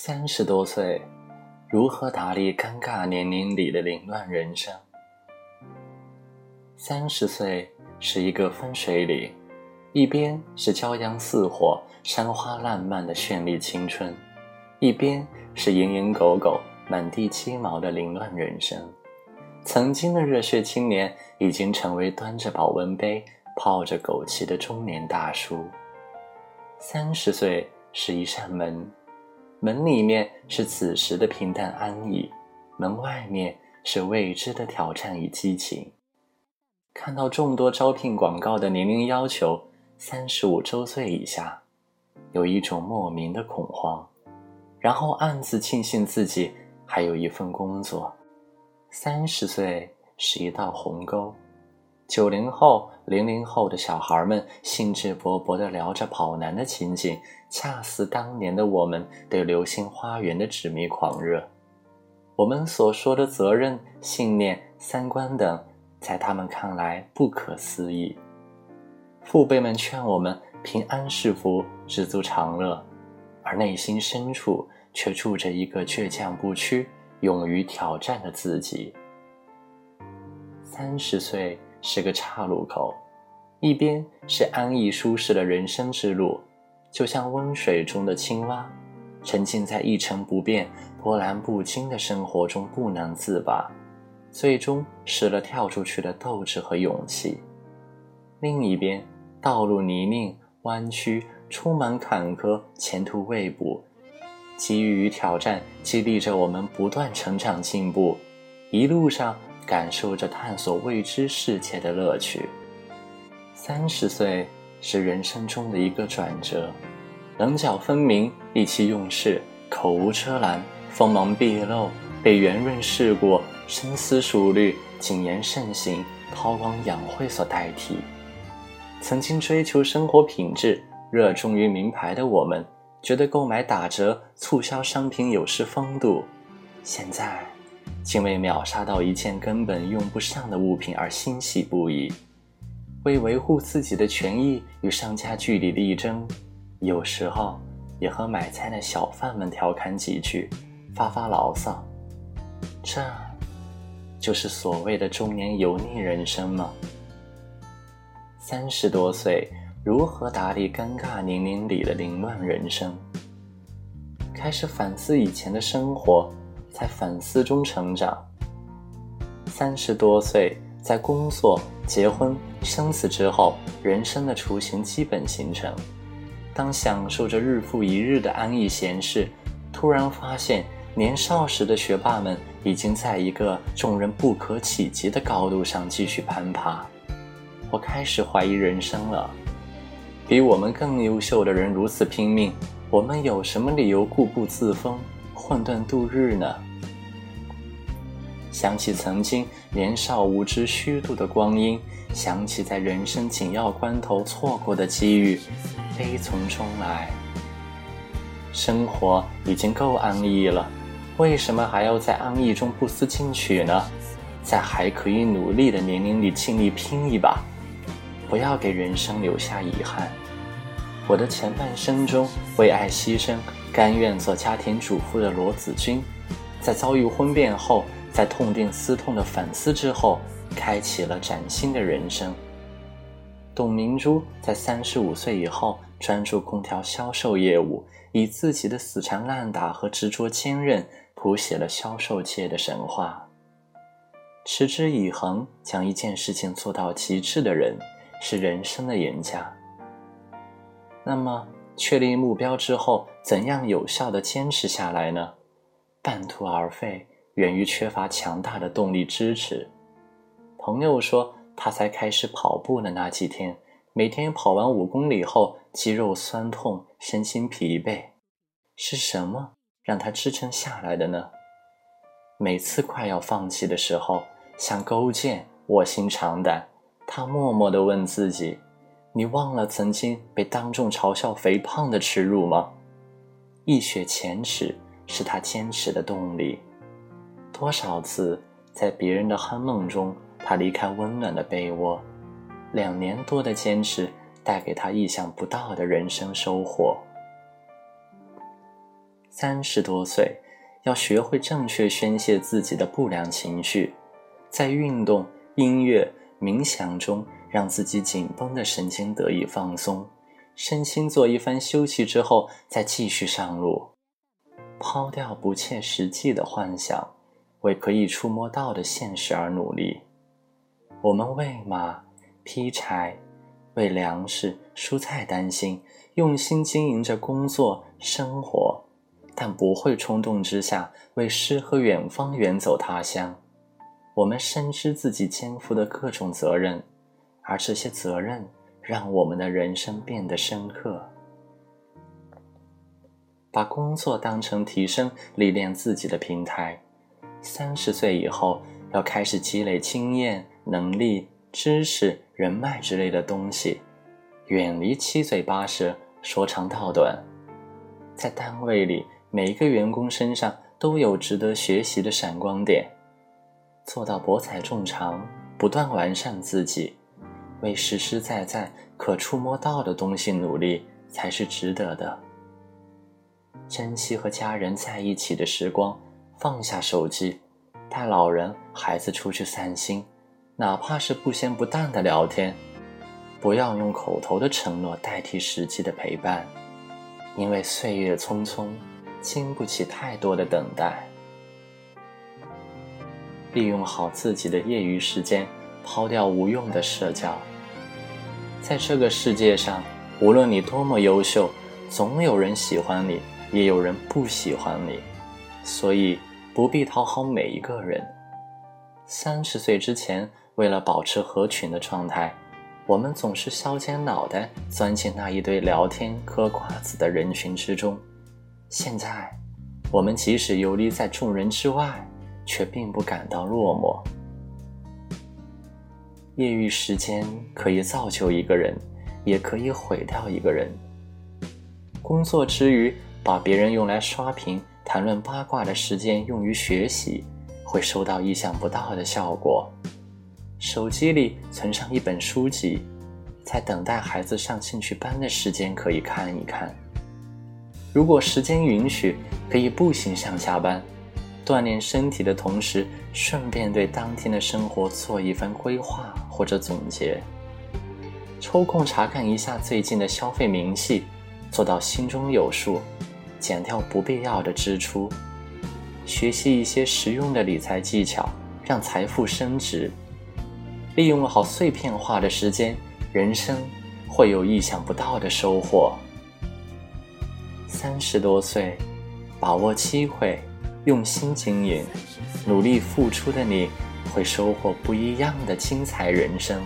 三十多岁，如何打理尴尬年龄里的凌乱人生？三十岁是一个分水岭，一边是骄阳似火、山花烂漫的绚丽青春，一边是蝇营狗苟、满地鸡毛的凌乱人生。曾经的热血青年，已经成为端着保温杯、泡着枸杞的中年大叔。三十岁是一扇门。门里面是此时的平淡安逸，门外面是未知的挑战与激情。看到众多招聘广告的年龄要求三十五周岁以下，有一种莫名的恐慌，然后暗自庆幸自己还有一份工作。三十岁是一道鸿沟。九零后、零零后的小孩们兴致勃勃地聊着跑男的情景，恰似当年的我们对《流星花园》的执迷狂热。我们所说的责任、信念、三观等，在他们看来不可思议。父辈们劝我们平安是福、知足常乐，而内心深处却住着一个倔强不屈、勇于挑战的自己。三十岁。是个岔路口，一边是安逸舒适的人生之路，就像温水中的青蛙，沉浸在一成不变、波澜不惊的生活中不能自拔，最终失了跳出去的斗志和勇气。另一边，道路泥泞、弯曲，充满坎坷，前途未卜，机遇与挑战激励着我们不断成长进步，一路上。感受着探索未知世界的乐趣。三十岁是人生中的一个转折，棱角分明，意气用事，口无遮拦，锋芒毕露，被圆润世故、深思熟虑、谨言慎行、韬光养晦所代替。曾经追求生活品质、热衷于名牌的我们，觉得购买打折促销商品有失风度。现在。竟为秒杀到一件根本用不上的物品而欣喜不已，为维护自己的权益与商家据理力争，有时候也和买菜的小贩们调侃几句，发发牢骚。这，就是所谓的中年油腻人生吗？三十多岁，如何打理尴尬年龄里的凌乱人生？开始反思以前的生活。在反思中成长。三十多岁，在工作、结婚、生死之后，人生的雏形基本形成。当享受着日复一日的安逸闲适，突然发现年少时的学霸们已经在一个众人不可企及的高度上继续攀爬。我开始怀疑人生了。比我们更优秀的人如此拼命，我们有什么理由固步自封？混沌度日呢？想起曾经年少无知虚度的光阴，想起在人生紧要关头错过的机遇，悲从中来。生活已经够安逸了，为什么还要在安逸中不思进取呢？在还可以努力的年龄里尽力拼一把，不要给人生留下遗憾。我的前半生中为爱牺牲。甘愿做家庭主妇的罗子君，在遭遇婚变后，在痛定思痛的反思之后，开启了崭新的人生。董明珠在三十五岁以后，专注空调销售业务，以自己的死缠烂打和执着坚韧，谱写了销售界的神话。持之以恒，将一件事情做到极致的人，是人生的赢家。那么。确立目标之后，怎样有效的坚持下来呢？半途而废，源于缺乏强大的动力支持。朋友说，他才开始跑步的那几天，每天跑完五公里后，肌肉酸痛，身心疲惫。是什么让他支撑下来的呢？每次快要放弃的时候，像勾践卧薪尝胆，他默默地问自己。你忘了曾经被当众嘲笑肥胖的耻辱吗？一雪前耻是他坚持的动力。多少次在别人的酣梦中，他离开温暖的被窝。两年多的坚持带给他意想不到的人生收获。三十多岁，要学会正确宣泄自己的不良情绪，在运动、音乐、冥想中，让自己紧绷的神经得以放松，身心做一番休息之后，再继续上路。抛掉不切实际的幻想，为可以触摸到的现实而努力。我们喂马、劈柴，为粮食、蔬菜担心，用心经营着工作、生活，但不会冲动之下为诗和远方远走他乡。我们深知自己肩负的各种责任，而这些责任让我们的人生变得深刻。把工作当成提升、历练自己的平台。三十岁以后，要开始积累经验、能力、知识、人脉之类的东西，远离七嘴八舌、说长道短。在单位里，每一个员工身上都有值得学习的闪光点，做到博采众长，不断完善自己，为实实在在、可触摸到的东西努力，才是值得的。珍惜和家人在一起的时光，放下手机，带老人、孩子出去散心，哪怕是不咸不淡的聊天。不要用口头的承诺代替实际的陪伴，因为岁月匆匆，经不起太多的等待。利用好自己的业余时间，抛掉无用的社交。在这个世界上，无论你多么优秀，总有人喜欢你。也有人不喜欢你，所以不必讨好每一个人。三十岁之前，为了保持合群的状态，我们总是削尖脑袋钻进那一堆聊天嗑瓜子的人群之中。现在，我们即使游离在众人之外，却并不感到落寞。业余时间可以造就一个人，也可以毁掉一个人。工作之余。把别人用来刷屏、谈论八卦的时间用于学习，会收到意想不到的效果。手机里存上一本书籍，在等待孩子上兴趣班的时间可以看一看。如果时间允许，可以步行上下班，锻炼身体的同时，顺便对当天的生活做一番规划或者总结。抽空查看一下最近的消费明细，做到心中有数。减掉不必要的支出，学习一些实用的理财技巧，让财富升值。利用好碎片化的时间，人生会有意想不到的收获。三十多岁，把握机会，用心经营，努力付出的你，会收获不一样的精彩人生。